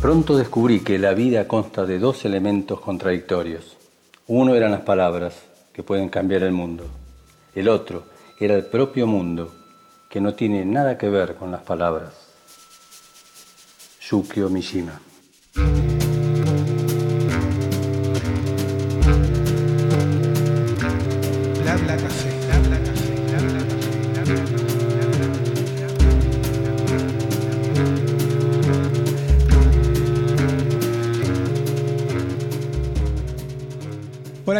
Pronto descubrí que la vida consta de dos elementos contradictorios. Uno eran las palabras, que pueden cambiar el mundo. El otro era el propio mundo, que no tiene nada que ver con las palabras. Yukio Mishima.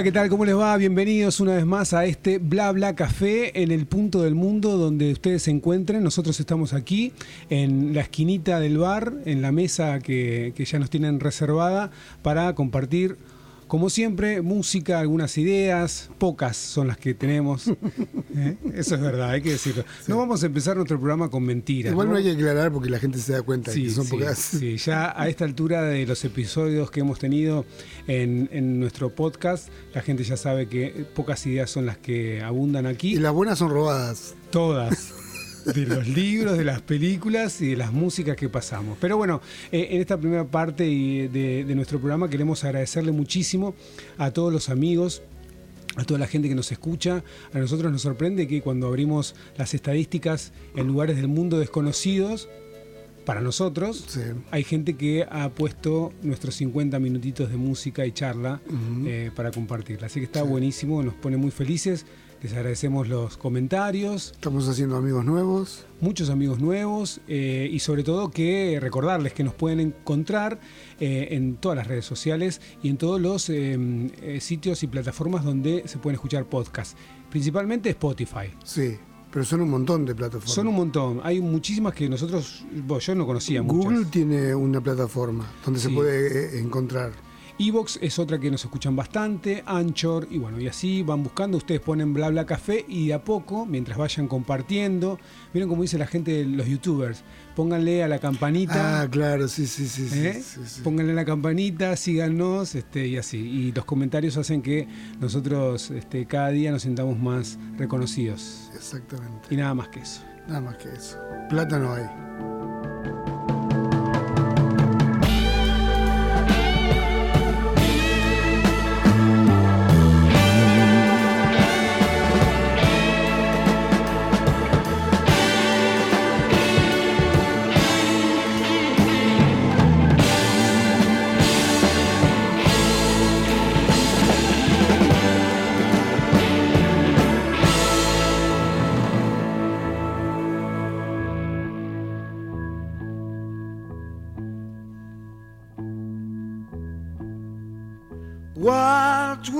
¿Qué tal? ¿Cómo les va? Bienvenidos una vez más a este Bla Bla Café en el punto del mundo donde ustedes se encuentren. Nosotros estamos aquí en la esquinita del bar, en la mesa que, que ya nos tienen reservada para compartir como siempre, música, algunas ideas, pocas son las que tenemos. ¿Eh? Eso es verdad, hay que decirlo. No vamos a empezar nuestro programa con mentiras. Igual no, hay que aclarar porque la gente se da cuenta Sí, que son sí, pocas. sí, ya a esta altura de los episodios que hemos tenido en, en nuestro podcast, la gente ya sabe que pocas ideas son las que abundan aquí. Y las buenas son robadas. Todas. De los libros, de las películas y de las músicas que pasamos. Pero bueno, eh, en esta primera parte de, de nuestro programa queremos agradecerle muchísimo a todos los amigos a toda la gente que nos escucha. A nosotros nos sorprende que cuando abrimos las estadísticas en lugares del mundo desconocidos, para nosotros, Sí. hay gente que ha puesto nuestros 50 minutitos de música y charla eh, para compartirla. Así que está buenísimo, nos pone muy felices. Les agradecemos los comentarios, Estamos haciendo amigos nuevos. muchos amigos nuevos eh, y sobre todo que recordarles que nos pueden encontrar eh, en todas las redes sociales y en todos los eh, sitios y plataformas donde se pueden escuchar podcasts, principalmente Spotify. Sí, pero son un montón de plataformas. Son un montón, hay muchísimas que nosotros, bueno, yo no conocía Google muchas. tiene una plataforma donde se puede encontrar. Evox es otra que nos escuchan bastante, Anchor, y bueno, y así van buscando, ustedes ponen bla bla café y de a poco, mientras vayan compartiendo, miren como dice la gente de los youtubers, pónganle a la campanita. Ah, claro, sí, sí, sí. sí, ¿Eh? sí, sí. Pónganle la campanita, síganos este, y así. Y los comentarios hacen que nosotros este, cada día nos sintamos más reconocidos. Exactamente. Y nada más que eso. Nada más que eso. Plata no hay.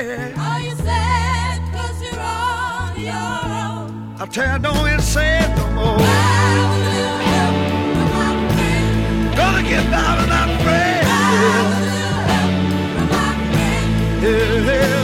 Are you said you're on your own. I tell you, don't it sad no more. Gonna get by without a friend. Yeah. yeah.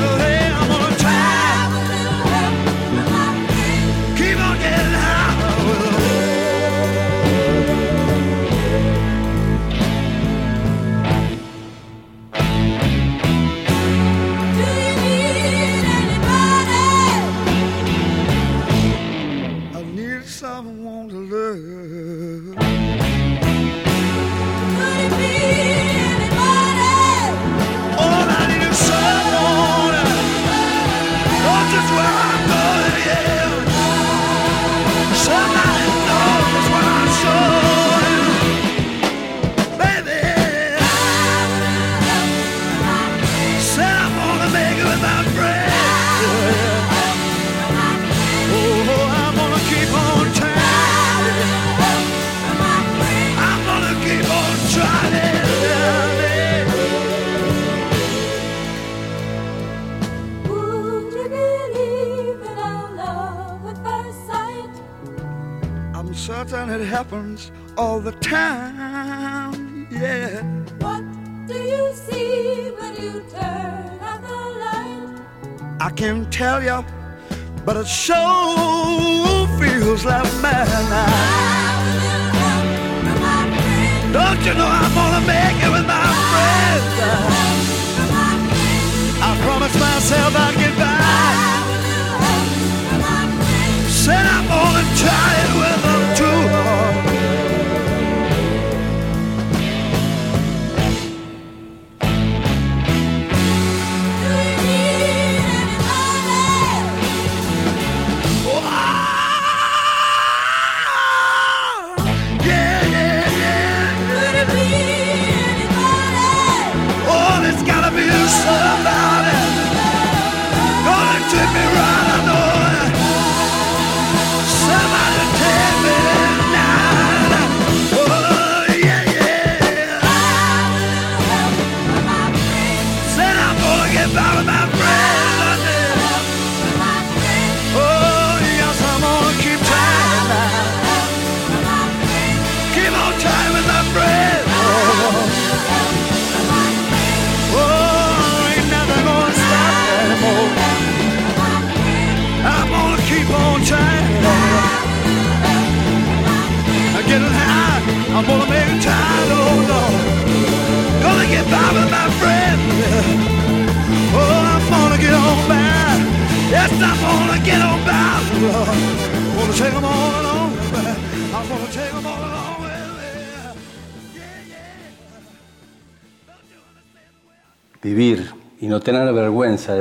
Happens all the time. Yeah. What do you see when you turn out the light? I can't tell you, but it sure feels like madness. Don't you know I'm gonna make it with my friends? I promised myself I'd get by. Said I'm gonna try it with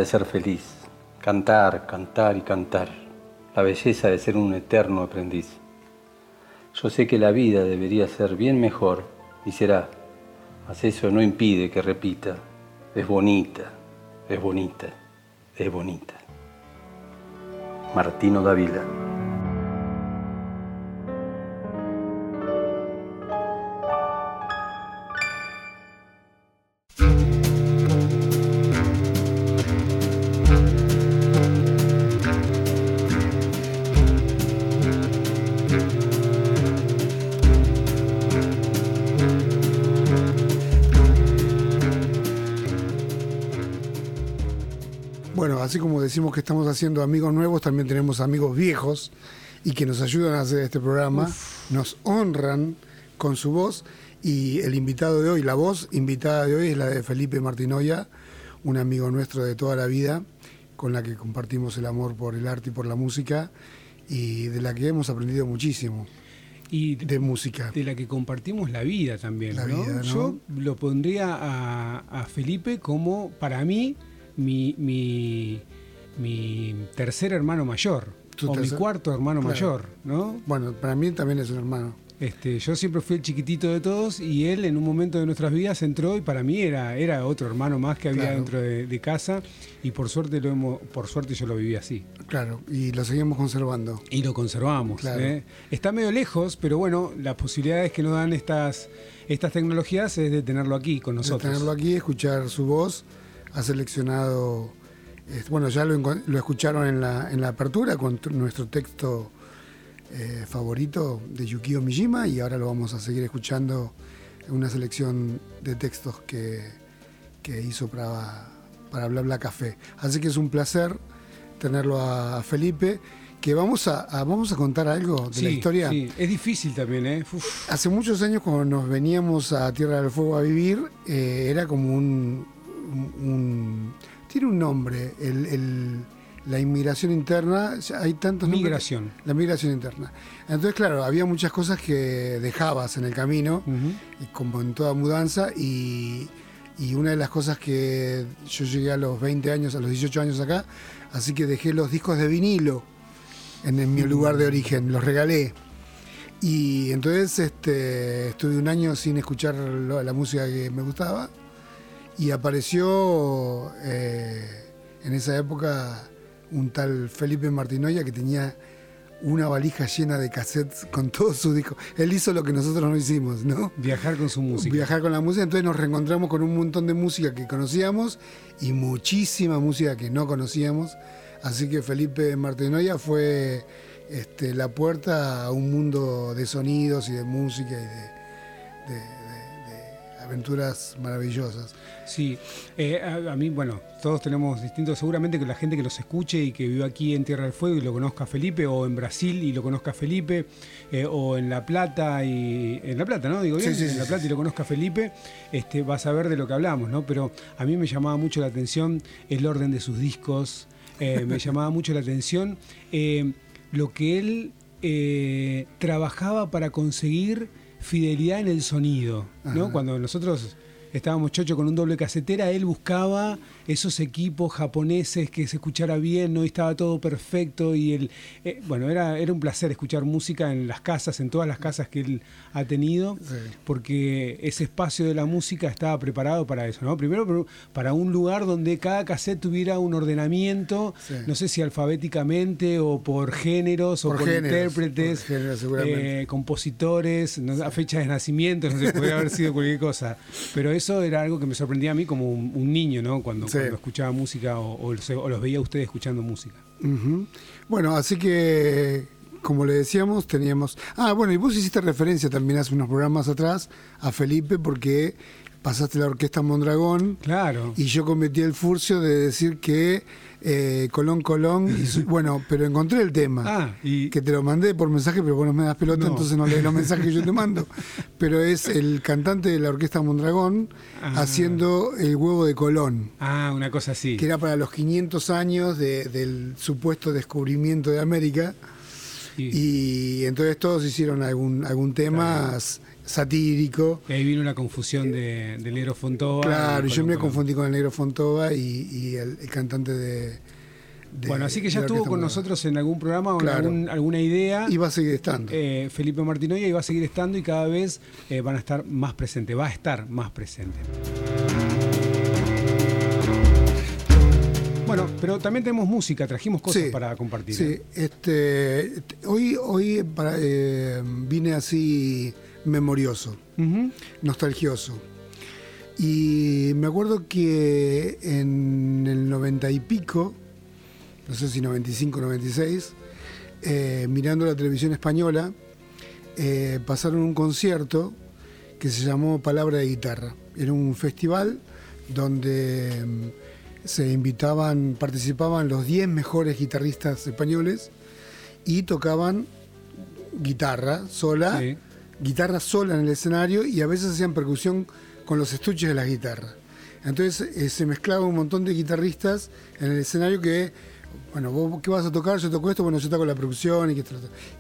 ser feliz. Cantar, cantar y cantar. La belleza de ser un eterno aprendiz. Yo sé que la vida debería ser bien mejor y será. Mas eso no impide que repita. Es bonita, es bonita, es bonita. Martino Dávila. Bueno, así como decimos que estamos haciendo amigos nuevos, también tenemos amigos viejos y que nos ayudan a hacer este programa, nos honran con su voz y el invitado de hoy, la voz invitada de hoy es la de Felipe Martinoya, un amigo nuestro de toda la vida, con la que compartimos el amor por el arte y por la música y de la que hemos aprendido muchísimo Y de música. de la que compartimos la vida también. La ¿no? vida, ¿no? Yo lo pondría a, a Felipe como, para mí, mi, mi, mi tercer hermano mayor. O mi tercer- cuarto hermano Claro. mayor, ¿no? Bueno, para mí también es un hermano. Este, yo siempre fui el chiquitito de todos y él en un momento de nuestras vidas entró y para mí era, era otro hermano más que había Claro. dentro de, de casa y por suerte lo hemos, por suerte yo lo viví así. Claro, y lo seguimos conservando. Y lo conservamos. Claro. ¿eh? Está medio lejos, pero bueno, las posibilidades que nos dan estas, estas tecnologías es de tenerlo aquí con de nosotros. tenerlo aquí, escuchar su voz. Ha seleccionado, eh, bueno, ya lo, lo escucharon en la, en la apertura con nuestro texto eh, favorito de Yukio Mishima y ahora lo vamos a seguir escuchando en una selección de textos que, que hizo para, para Bla Bla Café. Así que es un placer tenerlo a, a Felipe, que vamos a, a- vamos a contar algo de Sí, la historia. sí. Es difícil también, ¿eh? Uf. Hace muchos años cuando nos veníamos a Tierra del Fuego a vivir, eh, era como un, un- Tiene un nombre, el- el- la inmigración interna, hay tantos nombres. Migración. La migración interna. Entonces, claro, había muchas cosas que dejabas en el camino, Ujú. y como en toda mudanza, y, y una de las cosas que yo llegué a los 20 años, a los 18 años acá, así que dejé los discos de vinilo en, en mi lugar de origen, los regalé. Y entonces este, estuve un año sin escuchar la música que me gustaba y apareció eh, en esa época un tal Felipe Martinoya que tenía una valija llena de cassettes con todos sus discos. Él hizo lo que nosotros no hicimos, ¿no? Viajar con su música. Viajar con la música, entonces nos reencontramos con un montón de música que conocíamos y muchísima música que no conocíamos. Así que Felipe Martinoya fue este, la puerta a un mundo de sonidos y de música y de, aventuras maravillosas. Sí, eh, a, a mí, bueno, todos tenemos distintos, seguramente que la gente que los escuche y que vive aquí en Tierra del Fuego y lo conozca a Felipe, o en Brasil y lo conozca a Felipe, eh, o en La Plata y. En La Plata, ¿no? Digo bien, Sí, sí, en La sí, Plata y lo conozca a Felipe, este, va a saber de lo que hablamos, ¿no? Pero a mí me llamaba mucho la atención el orden de sus discos, eh, me llamaba mucho la atención lo que él trabajaba para conseguir fidelidad en el sonido, ¿no? Cuando nosotros estábamos chocho con un doble casetera, él buscaba esos equipos japoneses que se escuchara bien, ¿no? Y estaba todo perfecto y él, eh, bueno, era, era un placer escuchar música en las casas, en todas las casas que él ha tenido, Sí. porque ese espacio de la música estaba preparado para eso, ¿no? Primero para un lugar donde cada cassette tuviera un ordenamiento, Sí. no sé si alfabéticamente o por géneros o Por géneros, intérpretes, por géneros, seguramente. eh, compositores, no, a fecha de nacimiento, no sé, podría haber sido cualquier cosa. Pero eso era algo que me sorprendía a mí como un, un niño, ¿no? Cuando, Sí. cuando escuchaba música o, o los, o los veía a ustedes escuchando música. Bueno, así que, como le decíamos, teníamos... Ah, bueno, y vos hiciste referencia también hace unos programas atrás a Felipe porque pasaste la orquesta Mondragón Claro. y yo cometí el furcio de decir que eh, Colón Colón, y bueno, pero encontré el tema. Ah, y que te lo mandé por mensaje, pero vos no me das pelota, No. entonces no lees los mensajes que yo te mando. Pero es el cantante de la orquesta Mondragón Ah. haciendo el huevo de Colón, ah, una cosa así. que era para los 500 años de- del supuesto descubrimiento de América. Y, Y entonces todos hicieron algún, algún tema satírico. y ahí vino una confusión de, del negro Fontova. Claro, yo me confundí con el negro Fontova y, y el, el cantante de, de- Bueno, así que ya estuvo con nosotros en algún programa o en Claro. algún- alguna idea. Y va a seguir estando. Eh, Felipe Martinoya y va a seguir estando y cada vez eh, van a estar más presentes, va a estar más presente. Bueno, pero también tenemos música, trajimos cosas Sí, para compartir. Sí, ¿eh? este, hoy, hoy para- eh, vine así memorioso, Ujú. nostalgioso. Y me acuerdo que en el 90 y pico, no sé si 95, 96, eh, mirando la televisión española, eh, pasaron un concierto que se llamó Palabra de Guitarra. Era un festival donde mm, se invitaban, participaban los 10 mejores guitarristas españoles y tocaban guitarra sola, Sí. Guitarra sola en el escenario y a veces hacían percusión con los estuches de la guitarra. Entonces eh, se mezclaba un montón de guitarristas en el escenario que, bueno, vos qué vas a tocar, yo toco esto, bueno, yo toco la percusión y que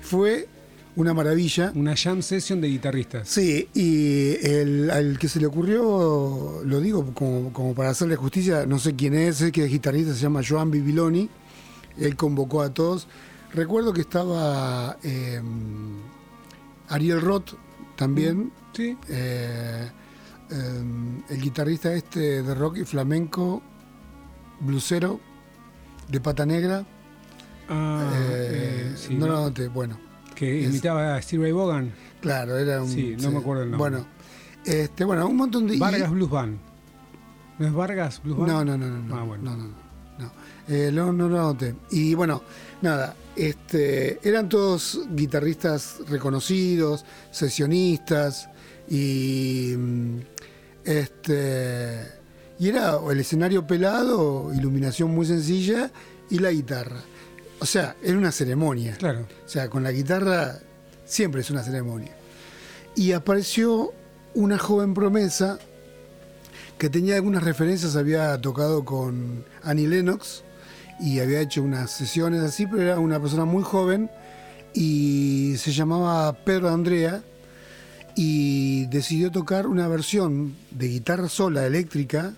fue una maravilla. Una jam session de guitarristas. Sí, y el, al que se le ocurrió, lo digo como, como para hacerle justicia, no sé quién es, sé que es guitarrista, se llama Joan Bibiloni, él convocó a todos. Recuerdo que estaba eh, Ariel Roth también, Sí. eh, eh, el guitarrista este de rock y flamenco, blusero, de pata negra. Ah, eh, eh, sí. no lo anoté, bueno. que es- imitaba a Steve Ray Vaughan. Claro, era un. Sí, no me acuerdo el nombre. Bueno, este, bueno, un montón de. y- Vargas Blues Band. ¿No es Vargas Blues Band? No, no, no, no. no, Ah, bueno. no, no, no, no. No, no lo anoté. Y bueno, nada, este, eran todos guitarristas reconocidos, sesionistas y este y era el escenario pelado, iluminación muy sencilla y la guitarra. O sea, era una ceremonia. Claro. O sea, con la guitarra siempre es una ceremonia. Y apareció una joven promesa que tenía algunas referencias, había tocado con Annie Lennox y había hecho unas sesiones así, pero era una persona muy joven y se llamaba Pedro Andrea y decidió tocar una versión de guitarra sola eléctrica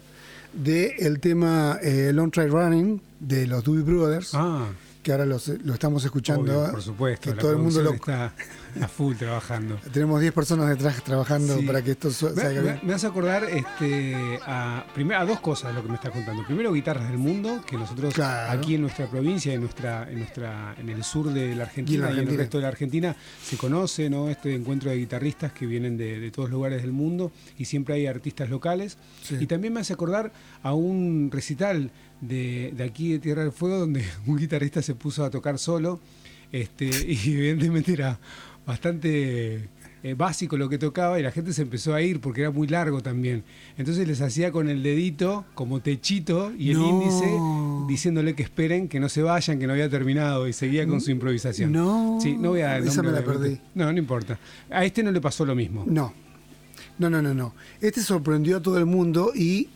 del el tema eh, Long Try Running de los Doobie Brothers. Ah, que ahora los- lo estamos escuchando. obvio, por supuesto. Que la todo el mundo lo. está a full trabajando. Tenemos 10 personas detrás trabajando Sí. para que esto salga bien. me hace acordar este, a, a dos cosas lo que me estás contando. Primero, guitarras del mundo, que nosotros Claro. aquí en nuestra provincia, en nuestra, en nuestra, en el sur de la Argentina Y en el resto de la Argentina se conoce ¿no? este encuentro de guitarristas que vienen de, de todos lugares del mundo y siempre hay artistas locales. Sí. Y también me hace acordar a un recital de, de aquí de Tierra del Fuego donde un guitarrista se puso a tocar solo. Este, y evidentemente era bastante eh, básico lo que tocaba y la gente se empezó a ir porque era muy largo también. Entonces les hacía con el dedito como techito y el No. índice diciéndole que esperen, que no se vayan, que no había terminado y seguía con su improvisación. No. Sí, no voy a Esa me la perdí. No, no importa. A este no le pasó lo mismo. No. No, no, no, no. Este sorprendió a todo el mundo y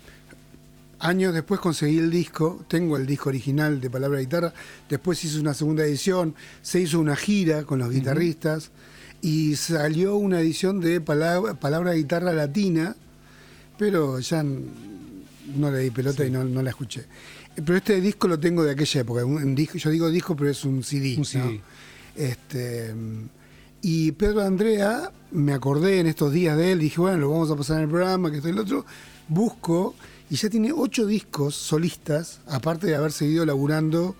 años después conseguí el disco, tengo el disco original de Palabra Guitarra, después hice una segunda edición, se hizo una gira con los guitarristas y salió una edición de Palabra, Palabra Guitarra Latina, pero ya no le di pelota y no, no la escuché. Pero este disco lo tengo de aquella época, un, un disco, yo digo disco, pero es un CD. Un ¿no? CD. Este, y Pedro Andrea, me acordé en estos días de él, dije, bueno, lo vamos a pasar en el programa, que esto y el otro. Busco, y ya tiene ocho discos solistas, aparte de haber seguido laburando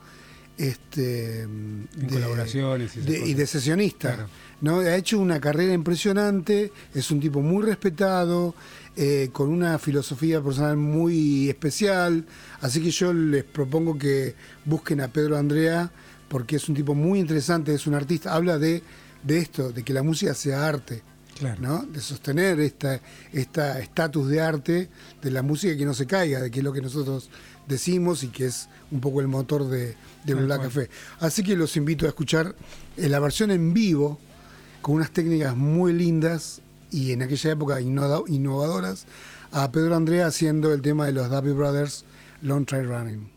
este, En colaboraciones y de- y cosas. de sesionista. Claro. ¿no? Ha hecho una carrera impresionante, es un tipo muy respetado, eh, con una filosofía personal muy especial, así que yo les propongo que busquen a Pedro Andrea, porque es un tipo muy interesante, es un artista, habla de, de esto, de que la música sea arte. Claro. ¿no? de sostener esta esta estatus de arte de la música que no se caiga, de que es lo que nosotros decimos y que es un poco el motor de, de Black cual. Café. Así que los invito a escuchar eh, la versión en vivo con unas técnicas muy lindas y en aquella época innovadoras a Pedro Andrea haciendo el tema de los Dappy Brothers Long Trail Running.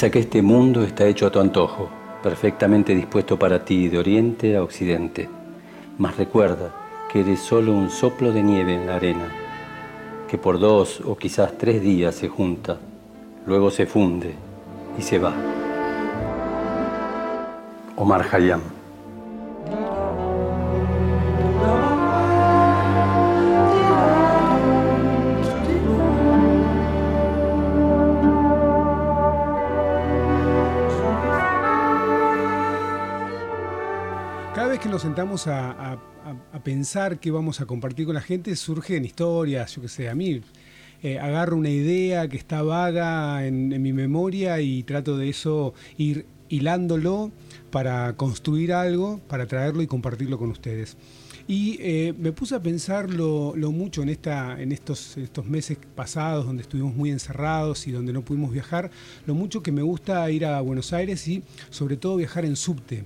Piensa que este mundo está hecho a tu antojo, perfectamente dispuesto para ti de oriente a occidente. Mas recuerda que eres solo un soplo de nieve en la arena, que por dos o quizás tres días se junta, luego se funde y se va. Omar Hayam. Nos sentamos a, a- a- pensar qué vamos a compartir con la gente, surgen historias, yo qué sé, a mí eh, agarro una idea que está vaga en, en mi memoria y trato de eso ir hilándolo para construir algo, para traerlo y compartirlo con ustedes. Y eh, me puse a pensar lo, lo mucho en, esta, en estos, estos meses pasados donde estuvimos muy encerrados y donde no pudimos viajar, lo mucho que me gusta ir a Buenos Aires y sobre todo viajar en subte.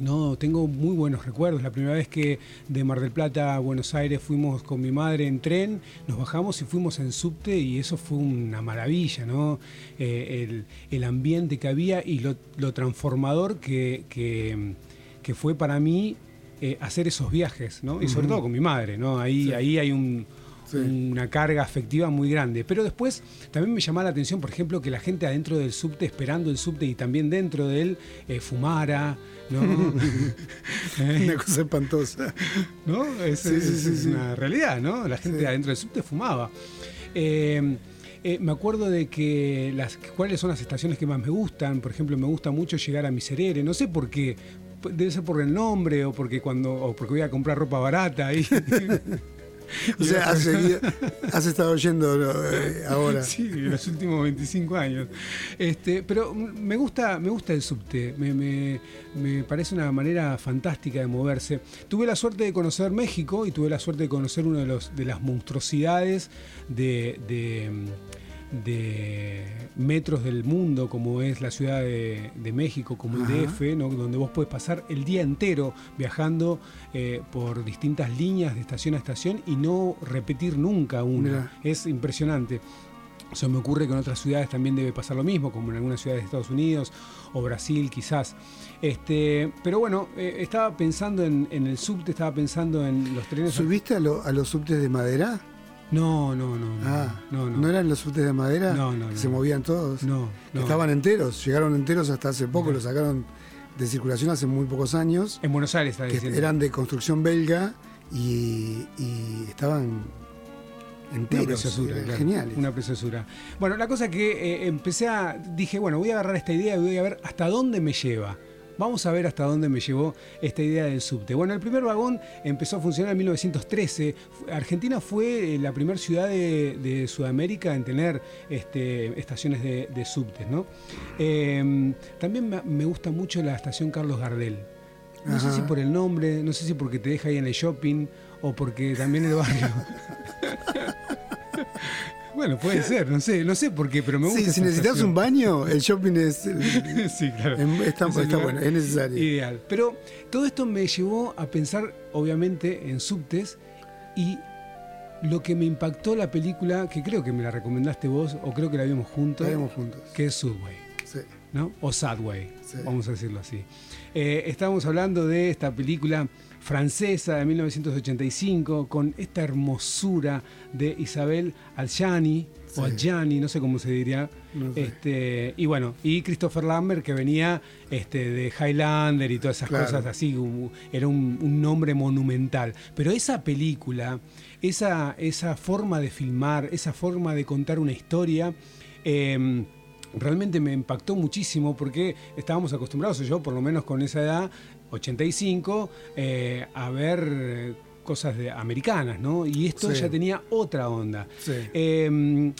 No, tengo muy buenos recuerdos. La primera vez que de Mar del Plata a Buenos Aires fuimos con mi madre en tren, nos bajamos y fuimos en subte y eso fue una maravilla, ¿no? Eh, el, el ambiente que había y lo, lo transformador que, que- que fue para mí eh, hacer esos viajes, ¿no? Y sobre todo con mi madre, ¿no? Ahí, Sí. ahí hay un, Sí. una carga afectiva muy grande. Pero después también me llamaba la atención, por ejemplo, que la gente adentro del subte, esperando el subte y también dentro de él, eh, fumara, ¿no? Eh, Una cosa espantosa. ¿no? Es, Sí, una realidad, ¿no? La gente adentro del subte fumaba. Eh, eh, me acuerdo de que las cuáles son las estaciones que más me gustan. Por ejemplo, me gusta mucho llegar a Miserere. No sé por qué. Debe ser por el nombre o porque cuando o porque voy a comprar ropa barata ahí. O sea, has, estado oyendo eh, ahora. Sí, en los últimos 25 años. Este, pero me gusta, me gusta el subte, me, me- me parece una manera fantástica de moverse. Tuve la suerte de conocer México y tuve la suerte de conocer una de, de las monstruosidades de, de- de metros del mundo, como es la Ciudad de, de México, como el. DF, ¿no? donde vos puedes pasar el día entero viajando eh, por distintas líneas de estación a estación y no repetir nunca una. Es impresionante. Se me ocurre que en otras ciudades también debe pasar lo mismo, como en algunas ciudades de Estados Unidos o Brasil quizás. Este, pero bueno, eh, estaba pensando en, en el subte, estaba pensando en los trenes. ¿Subiste a, lo- a los subtes de madera? No, no, no, no. Ah, no, no. eran los subtes de madera? No, no, que no. se movían todos. No, no. Estaban enteros, llegaron enteros hasta hace poco, los sacaron de circulación hace muy pocos años, En Buenos Aires que diciendo. eran de construcción belga y, y estaban Una enteros, preciosura, eran claro, geniales. Una preciosura. Bueno, la cosa que eh, empecé a. Dije, bueno, voy a agarrar esta idea y voy a ver hasta dónde me lleva. Vamos a ver hasta dónde me llevó esta idea del subte. Bueno, el primer vagón empezó a funcionar en 1913. Fu- Argentina fue eh, la primera ciudad de, de Sudamérica en tener este, estaciones de, de subtes, ¿no? Eh, también me, gusta mucho la estación Carlos Gardel. No sé si por el nombre, no sé si porque te deja ahí en el shopping o porque también el barrio. Bueno, puede ser, no sé, no sé por qué, pero me gusta. Sí, si necesitas un baño, el shopping es, sí, claro. em- está, Es bueno, es necesario. Ideal. Pero todo esto me llevó a pensar, obviamente, en subtes y lo que me impactó la película, que creo que me la recomendaste vos, o creo que la vimos juntos, Estaremos juntos. que es Subway. Sí. ¿no? O Sadway, Sí. vamos a decirlo así. Eh, estamos hablando de esta película francesa de 1985 con esta hermosura de Isabel Adjani o Sí. Adjani, no sé cómo se diría. No sé. Este, y bueno, y Christopher Lambert que venía este, de Highlander y todas esas Claro. cosas así, era un, un nombre monumental. Pero esa película, esa, esa forma de filmar, esa forma de contar una historia, eh, realmente me impactó muchísimo porque estábamos acostumbrados, yo por lo menos con esa edad, 85, eh, a ver eh, cosas de, americanas, ¿no? Y esto Sí. ya tenía otra onda. Sí. Eh,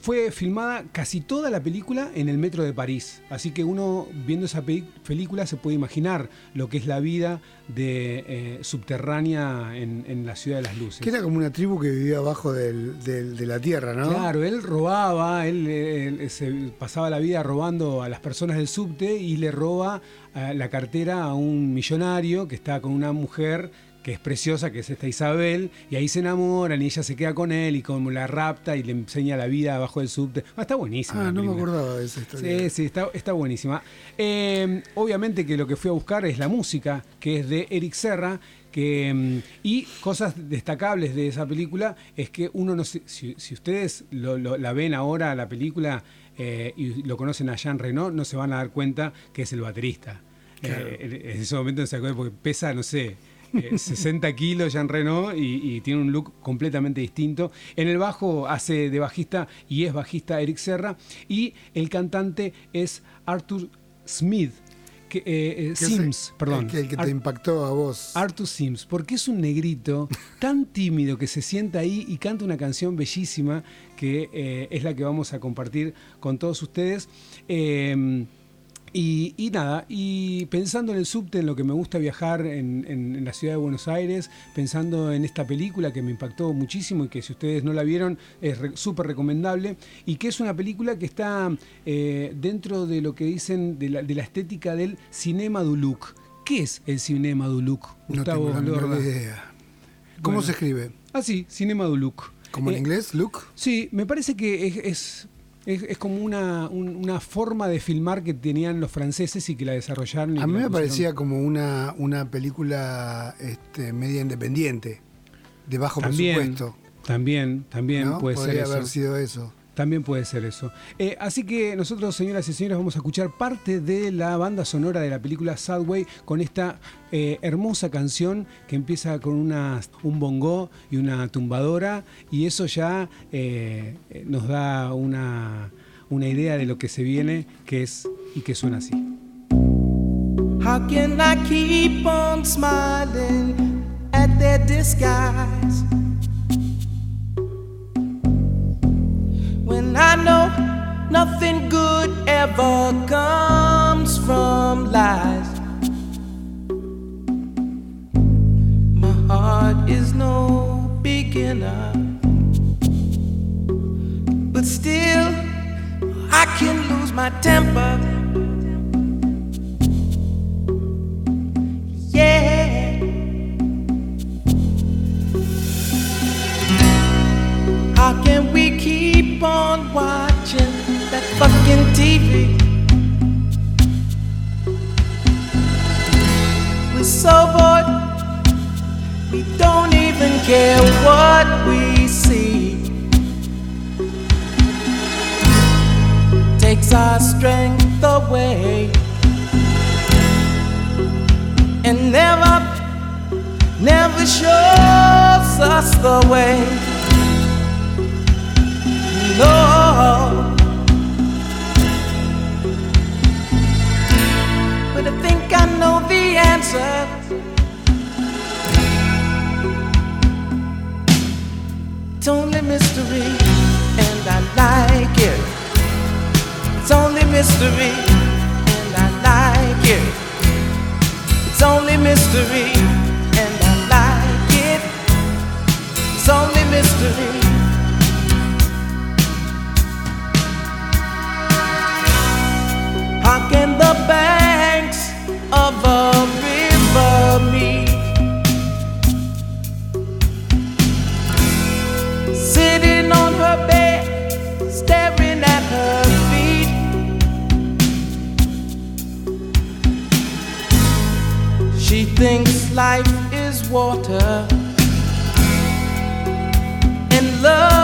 fue filmada casi toda la película en el metro de París, así que uno viendo esa pe- película se puede imaginar lo que es la vida de eh, subterránea en, en la ciudad de las luces. Que era como una tribu que vivía abajo del- del- de la tierra, ¿no? Claro, él robaba, él, se pasaba la vida robando a las personas del subte y le roba eh, la cartera a un millonario que está con una mujer que es preciosa, que es esta Isabel, y ahí se enamoran y ella se queda con él y como la rapta y le enseña la vida abajo del subte. Ah, está buenísima. Ah, no me acordaba de esa historia. Sí, sí, está, está buenísima. Eh, obviamente que lo que fui a buscar es la música, que es de Eric Serra, que, mm, y cosas destacables de esa película es que uno no si, si ustedes lo- lo- la ven ahora, la película, eh, y lo conocen a Jean Reno, no se van a dar cuenta que es el baterista. Claro. Eh, en ese momento no se acuerda porque pesa, no sé, eh, 60 kilos Jean Reno y, y tiene un look completamente distinto. En el bajo hace de bajista y es bajista Eric Serra y el cantante es Arthur Smith, que, eh, eh, es Sims, el- perdón. El que, el que te Ar- impactó a vos. Arthur Sims, porque es un negrito tan tímido que se sienta ahí y canta una canción bellísima que eh, es la que vamos a compartir con todos ustedes. Y, y nada, y pensando en el subte, en lo que me gusta viajar en, en- en la ciudad de Buenos Aires, pensando en esta película que me impactó muchísimo y que si ustedes no la vieron es re- súper recomendable, y que es una película que está eh, dentro de lo que dicen de la, de la estética del cinema du look, ¿Qué es el Cinema du Look? No Gustavo tengo la menor Lorda. idea. ¿Cómo Bueno. se escribe? Ah, sí, Cinema du Look. ¿Como en Eh, inglés, Luke? Sí, me parece que es, es, es- es como una, un- una forma de filmar que tenían los franceses y que la desarrollaron. A mí me parecía como una, una película este, media independiente, de bajo También, presupuesto. también, también ¿no? puede Podría ser haber eso. sido eso. También puede ser eso. Eh, así que nosotros, señoras y señores, vamos a escuchar parte de la banda sonora de la película Sadway con esta eh, hermosa canción que empieza con una, un bongo y una tumbadora y eso ya eh, nos da una, idea de lo que se viene, que es y que suena así. When I know nothing good ever comes from lies? My heart is no beginner, but still I can lose my temper. On watching that fucking TV? We're so bored, we don't even care what we see. Takes our strength away and never, never shows us the way. No, but I think I know the answer. It's only mystery, and I like it. It's only mystery, and I like it. It's only mystery, and I like it. It's only mystery. How can the banks of a river meet? Sitting on her bed, staring at her feet. She thinks life is water. And love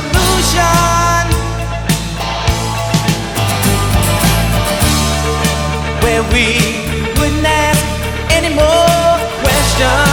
grand evolution where we wouldn't ask any more questions.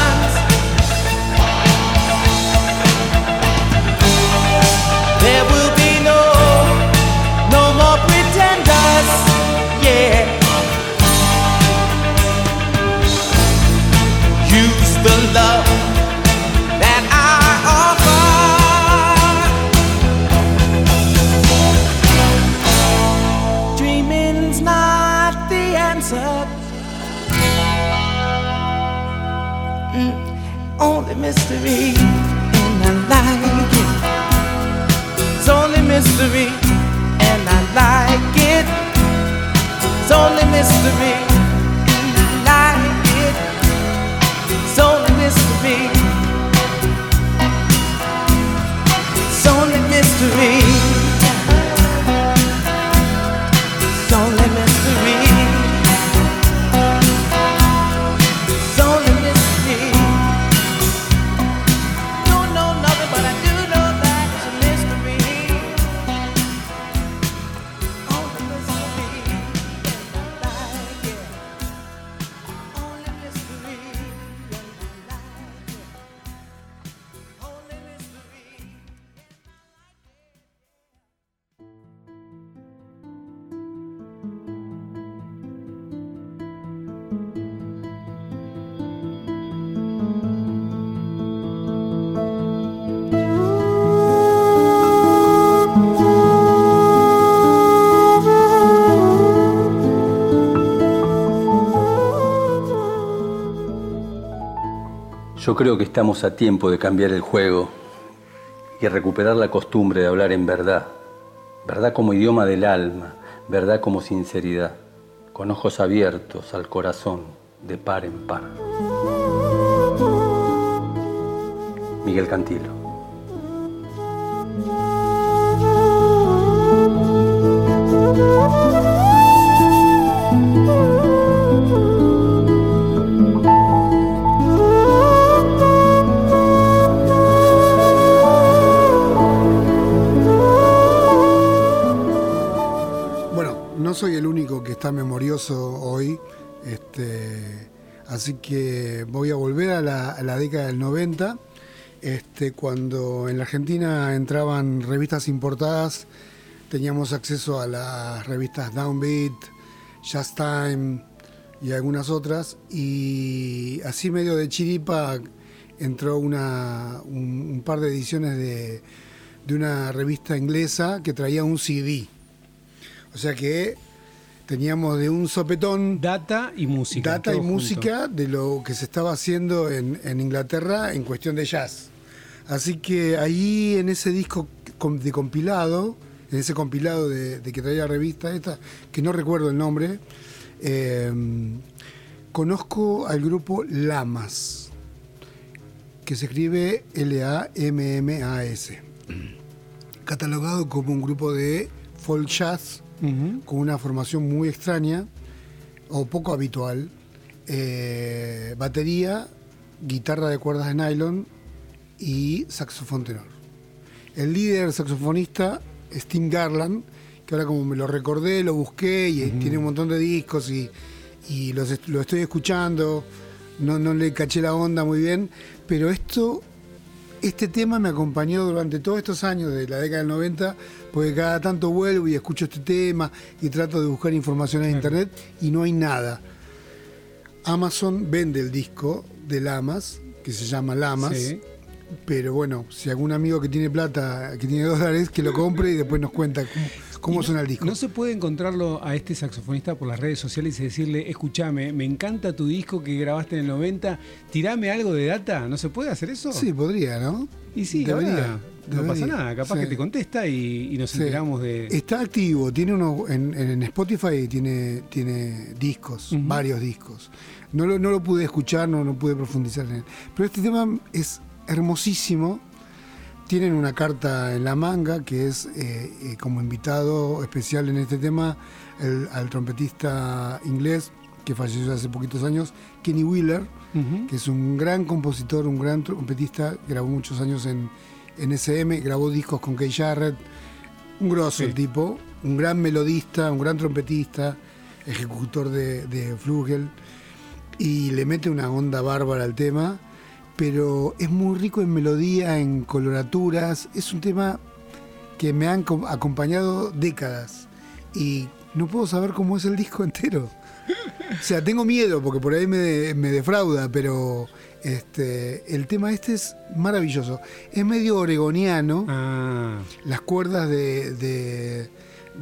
Mm, only mystery, and I like it. It's only mystery, and I like it. It's only mystery, and I like it. It's only mystery. It's only mystery. Yo creo que estamos a tiempo de cambiar el juego y recuperar la costumbre de hablar en verdad. Verdad como idioma del alma, verdad como sinceridad, con ojos abiertos al corazón, de par en par. Miguel Cantilo. Así que voy a volver a la, década del 90, este, cuando en la Argentina entraban revistas importadas, teníamos acceso a las revistas Downbeat, Just Time y algunas otras, y así medio de chiripa entró un par de ediciones de, de una revista inglesa que traía un CD. O sea que teníamos de un sopetón Data y música. data y junto. música de lo que se estaba haciendo en, en Inglaterra en cuestión de jazz. Así que ahí en ese disco de compilado, en ese compilado de, de que traía la revista esta, que no recuerdo el nombre, eh, conozco al grupo Lamas, que se escribe L-A-M-M-A-S, catalogado como un grupo de folk jazz Con una formación muy extraña o poco habitual. Eh, batería, guitarra de cuerdas de nylon y saxofón tenor. El líder saxofonista es Tim Garland, que ahora como me lo recordé, lo busqué y tiene un montón de discos y, y los lo estoy escuchando. No, no le caché la onda muy bien, pero esto este tema me acompañó durante todos estos años de la década del 90, porque cada tanto vuelvo y escucho este tema y trato de buscar información en internet y no hay nada. Amazon vende el disco de Lamas, que se llama Lamas, Sí. pero bueno, si algún amigo que tiene plata, que tiene dólares, que lo compre y después nos cuenta cómo, suena el disco. No se puede encontrarlo a este saxofonista por las redes sociales y decirle, escúchame, me encanta tu disco que grabaste en el 90, tirame algo de data. ¿No se puede hacer eso? Sí, podría, ¿no? Y sí, debería. ahora no pasa nada, capaz sí. que te contesta y, y nos Sí. enteramos de... Está activo, tiene uno en, en Spotify tiene, tiene discos, varios discos. No lo, no lo pude escuchar, no, no pude profundizar en él. Pero este tema es hermosísimo. Tienen una carta en la manga que es eh, eh, como invitado especial en este tema el- al trompetista inglés que falleció hace poquitos años, Kenny Wheeler, que es un gran compositor, un gran trompetista, grabó muchos años en, en SM, grabó discos con Kay Jarrett, un grosso Sí. el tipo, un gran melodista, un gran trompetista, ejecutor de, de Flugel, y le mete una onda bárbara al tema, pero es muy rico en melodía, en coloraturas, es un tema que me han co- acompañado décadas y no puedo saber cómo es el disco entero. O sea, tengo miedo porque por ahí me, me defrauda, pero este, el tema este es maravilloso. Es medio oregoniano. Ah, Las cuerdas de, de-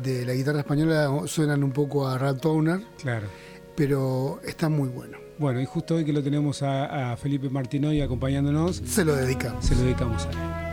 de la guitarra española suenan un poco a Rat Towner, claro. pero está muy bueno. Bueno, y justo hoy que lo tenemos a, a Felipe Martinoy acompañándonos, Se lo dedica. se lo dedicamos a él.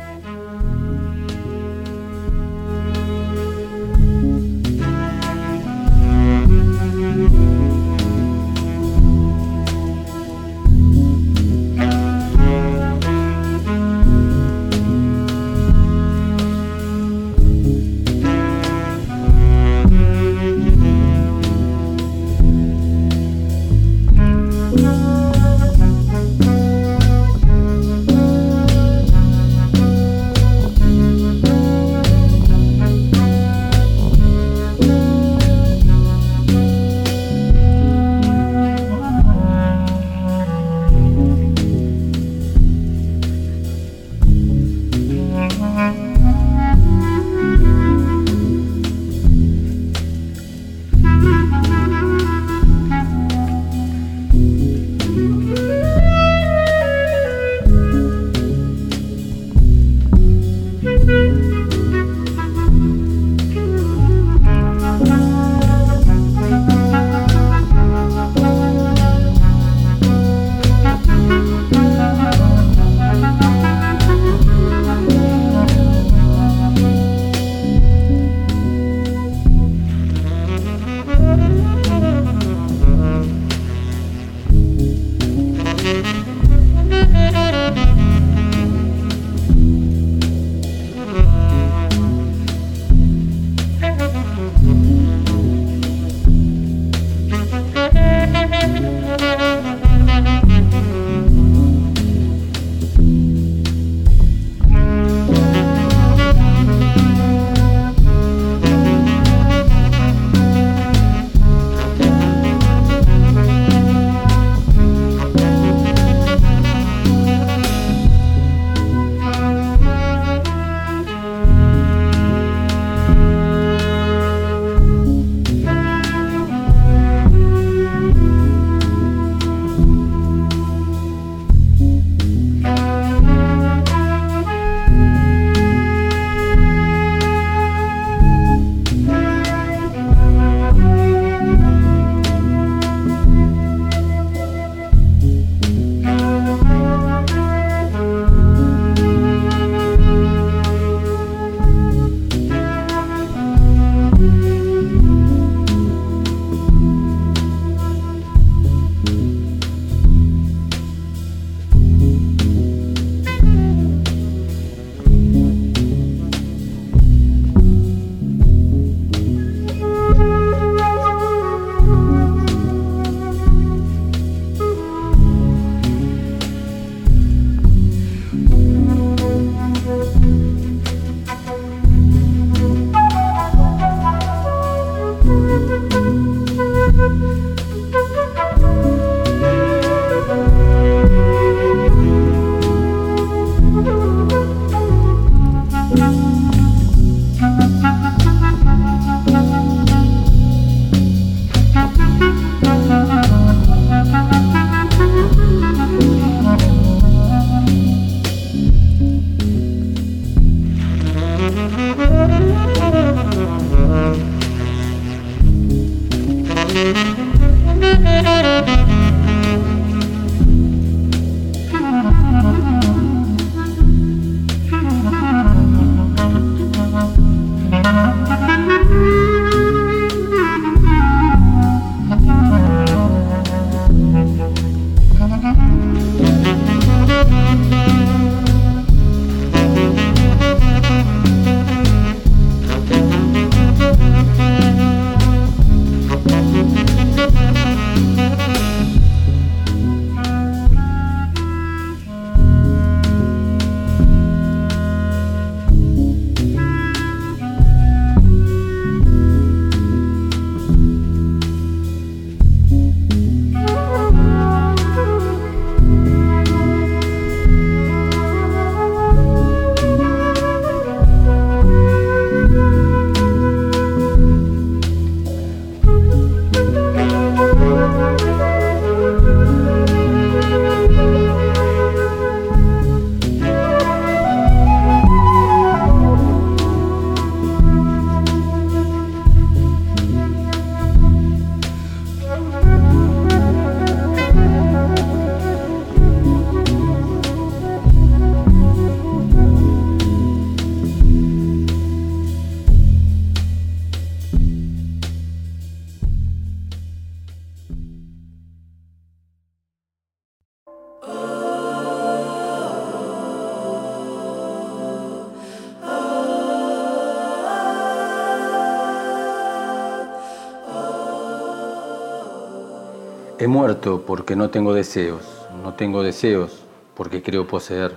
He muerto porque no tengo deseos, no tengo deseos porque creo poseer,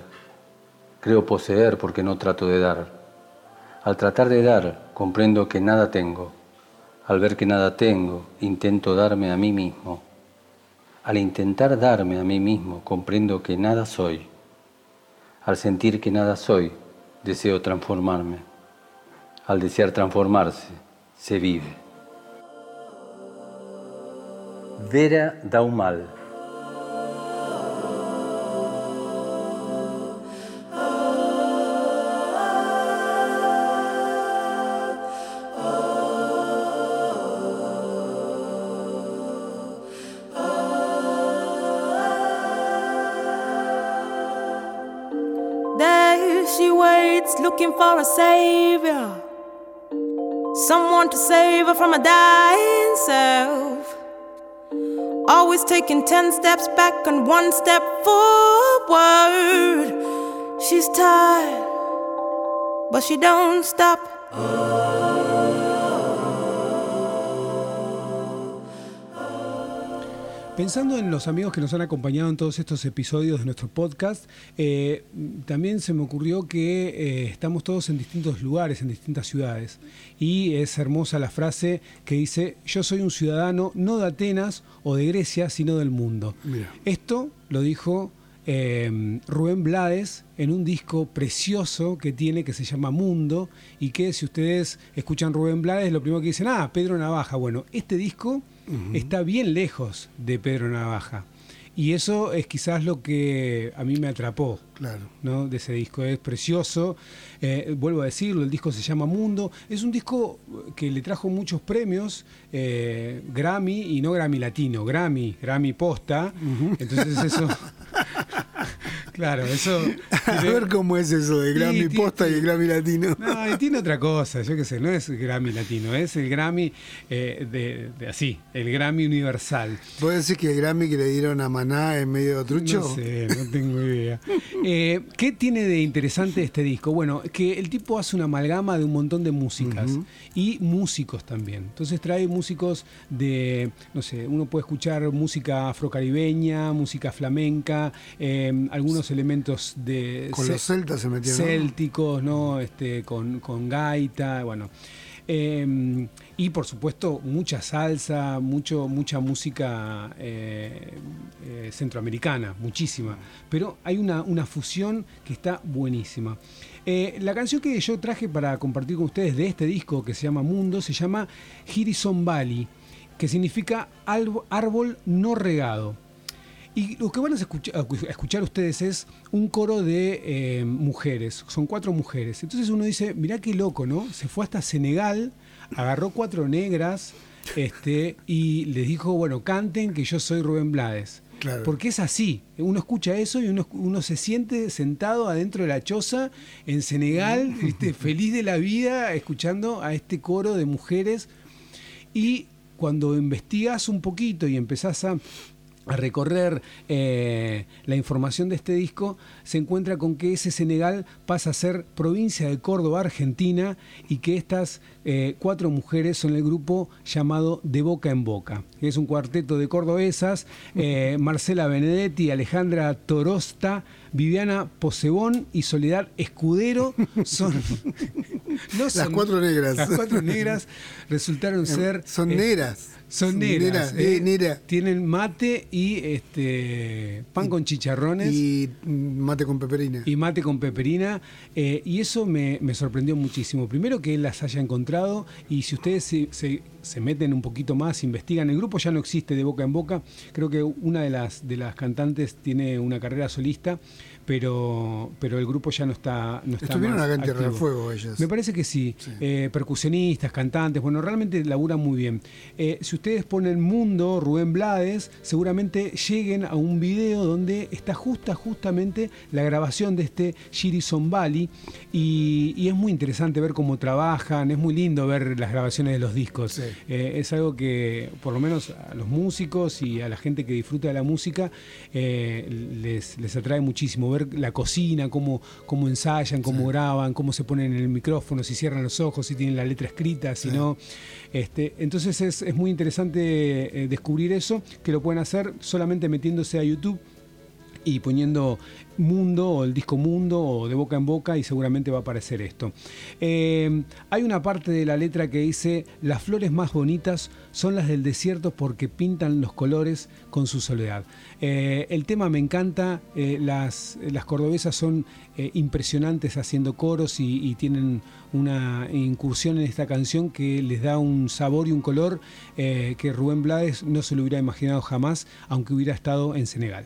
creo poseer porque no trato de dar. Al tratar de dar, comprendo que nada tengo. Al ver que nada tengo, intento darme a mí mismo. Al intentar darme a mí mismo, comprendo que nada soy. Al sentir que nada soy, deseo transformarme. Al desear transformarse, se vive. Vera Daumal. There she waits, looking for a savior. Someone to save her from a dying self. Always taking 10 steps back and one step forward. She's tired, but she don't stop. Pensando en los amigos que nos han acompañado en todos estos episodios de nuestro podcast, eh, también se me ocurrió que eh, estamos todos en distintos lugares, en distintas ciudades. Y es hermosa la frase que dice, yo soy un ciudadano no de Atenas o de Grecia, sino del mundo. Mira. Esto lo dijo eh, Rubén Blades en un disco precioso que tiene que se llama Mundo y que si ustedes escuchan Rubén Blades lo primero que dicen, ah, Pedro Navaja. Bueno, este disco está bien lejos de Pedro Navaja y eso es quizás lo que a mí me atrapó. Claro. ¿no? de ese disco. Es precioso. Eh, vuelvo a decirlo, el disco se llama Mundo. Es un disco que le trajo muchos premios, eh, Grammy y no Grammy Latino, Grammy, Grammy Posta. Entonces eso... claro, eso... A ver cómo es eso de Grammy Sí, posta y el Grammy latino. No, y tiene otra cosa, yo qué sé, no es Grammy Latino, es el Grammy eh, de, de así, el Grammy Universal. ¿Puede decir que el Grammy que le dieron a Maná es medio trucho? No sé, no tengo idea. Eh, ¿Qué tiene de interesante este disco? Bueno, que el tipo hace una amalgama de un montón de músicas y músicos también. Entonces trae músicos de, no sé, uno puede escuchar música afrocaribeña, música flamenca, eh, algunos elementos de Con ce- los celtas se célticos, ¿no? Este, con, con gaita, bueno. Eh, y por supuesto, mucha salsa, mucho, mucha música eh, eh, centroamericana, muchísima. Pero hay una, una fusión que está buenísima. Eh, la canción que yo traje para compartir con ustedes de este disco que se llama Mundo se llama Hirison Valley, que significa árbol no regado. Y lo que van a escuchar, a escuchar ustedes es un coro de eh, mujeres, son cuatro mujeres. Entonces uno dice, mirá qué loco, ¿no? Se fue hasta Senegal, agarró cuatro negras este, y les dijo, bueno, canten que yo soy Rubén Blades. Claro. Porque es así, uno escucha eso y uno, uno se siente sentado adentro de la choza en Senegal, ¿viste? feliz de la vida, escuchando a este coro de mujeres y cuando investigas un poquito y empezás a, a recorrer eh, la información de este disco, se encuentra con que ese Senegal pasa a ser provincia de Córdoba, Argentina, y que estas eh, cuatro mujeres son el grupo llamado De Boca en Boca, es un cuarteto de cordobesas, eh, Marcela Benedetti, Alejandra Torosta, Viviana Posebón y Soledad Escudero son... no Las son- cuatro negras. Las cuatro negras resultaron ser... Son eh, negras. Son negras. Neras, eh, nera. Tienen mate y este pan con chicharrones. Y mate con peperina. y mate con peperina. eh, y eso me, me sorprendió muchísimo. Primero que él las haya encontrado y si ustedes se, se- se meten un poquito más, investigan, el grupo ya no existe de boca en boca. Creo que una de las, de las cantantes tiene una carrera solista, pero, pero el grupo ya no está, no está Estuvieron acá en Tierra del. Fuego ellas. Me parece que sí. Eh, percusionistas, cantantes, bueno, realmente laburan muy bien. Eh, si ustedes ponen Mundo, Rubén Blades, seguramente lleguen a un video donde está justa, justamente la grabación de este Girison Valley y, y es muy interesante ver cómo trabajan, es muy lindo ver las grabaciones de los discos. Sí. Eh, es algo que, por lo menos a los músicos y a la gente que disfruta de la música, les, les atrae muchísimo ver la cocina, cómo, cómo ensayan, cómo graban, cómo se ponen en el micrófono, si cierran los ojos, si tienen la letra escrita, si no. Este, entonces es, es muy interesante eh, descubrir eso, que lo pueden hacer solamente metiéndose a YouTube y poniendo Mundo o el disco Mundo o de boca en boca y seguramente va a aparecer esto. Eh, hay una parte de la letra que dice, las flores más bonitas son las del desierto porque pintan los colores con su soledad. Eh, el tema me encanta, eh, las, las cordobesas son impresionantes haciendo coros y, y tienen una incursión en esta canción que les da un sabor y un color que Rubén Blades no se lo hubiera imaginado jamás, aunque hubiera estado en Senegal.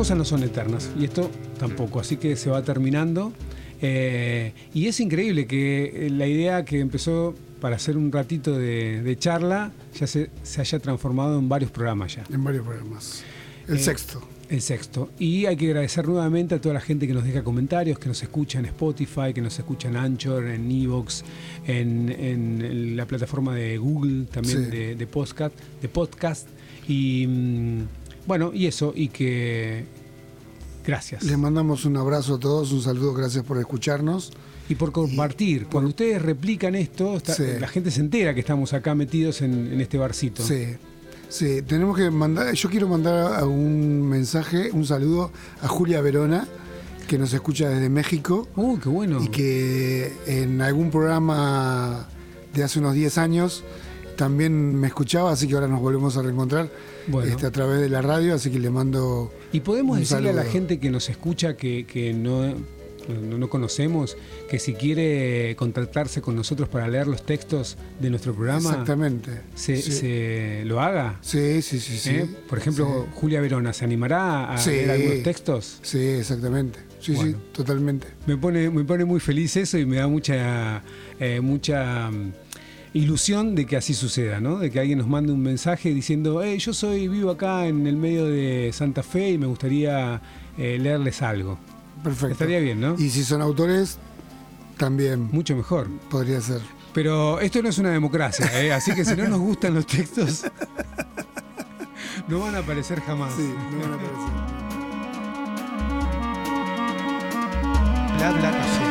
cosas no son eternas y esto tampoco, así que se va terminando. Eh, y es increíble que eh, la idea que empezó para hacer un ratito de, de charla ya se, se haya transformado en varios programas ya. En varios programas. El Eh, sexto. El sexto. Y hay que agradecer nuevamente a toda la gente que nos deja comentarios, que nos escucha en Spotify, que nos escucha en Anchor, en Evox, en, en la plataforma de Google, también Sí. de, de podcast, de podcast. Y mm, bueno, y eso, y que gracias. Les mandamos un abrazo a todos, un saludo, gracias por escucharnos. Y por compartir. Cuando ustedes replican esto, está- Sí. la gente se entera que estamos acá metidos en, en este barcito. Sí, sí, tenemos que mandar, yo quiero mandar un mensaje, un saludo a Julia Verona, que nos escucha desde México Uh, qué bueno. y que en algún programa de hace unos 10 años también me escuchaba, así que ahora nos volvemos a reencontrar Bueno. este, a través de la radio, así que le mando... Y podemos Un decirle a la gente que nos escucha que, que no, no, no conocemos, que si quiere contactarse con nosotros para leer los textos de nuestro programa, Exactamente. se, sí. se lo haga. sí, sí, sí, sí. ¿eh? Por ejemplo, Julia Verona, ¿se animará a Sí. leer algunos textos? Sí, exactamente. Sí, Bueno. sí, totalmente. Me pone, me pone muy feliz eso y me da mucha, eh, mucha ilusión de que así suceda, ¿no? De que alguien nos mande un mensaje diciendo, hey, yo soy vivo acá en el medio de Santa Fe y me gustaría eh, leerles algo. Perfecto. Estaría bien, ¿no? Y si son autores, también Mucho mejor. podría ser. Pero esto no es una democracia, ¿eh? así que si no nos gustan los textos, no van a aparecer jamás. Sí, no van a aparecer. Bla bla café.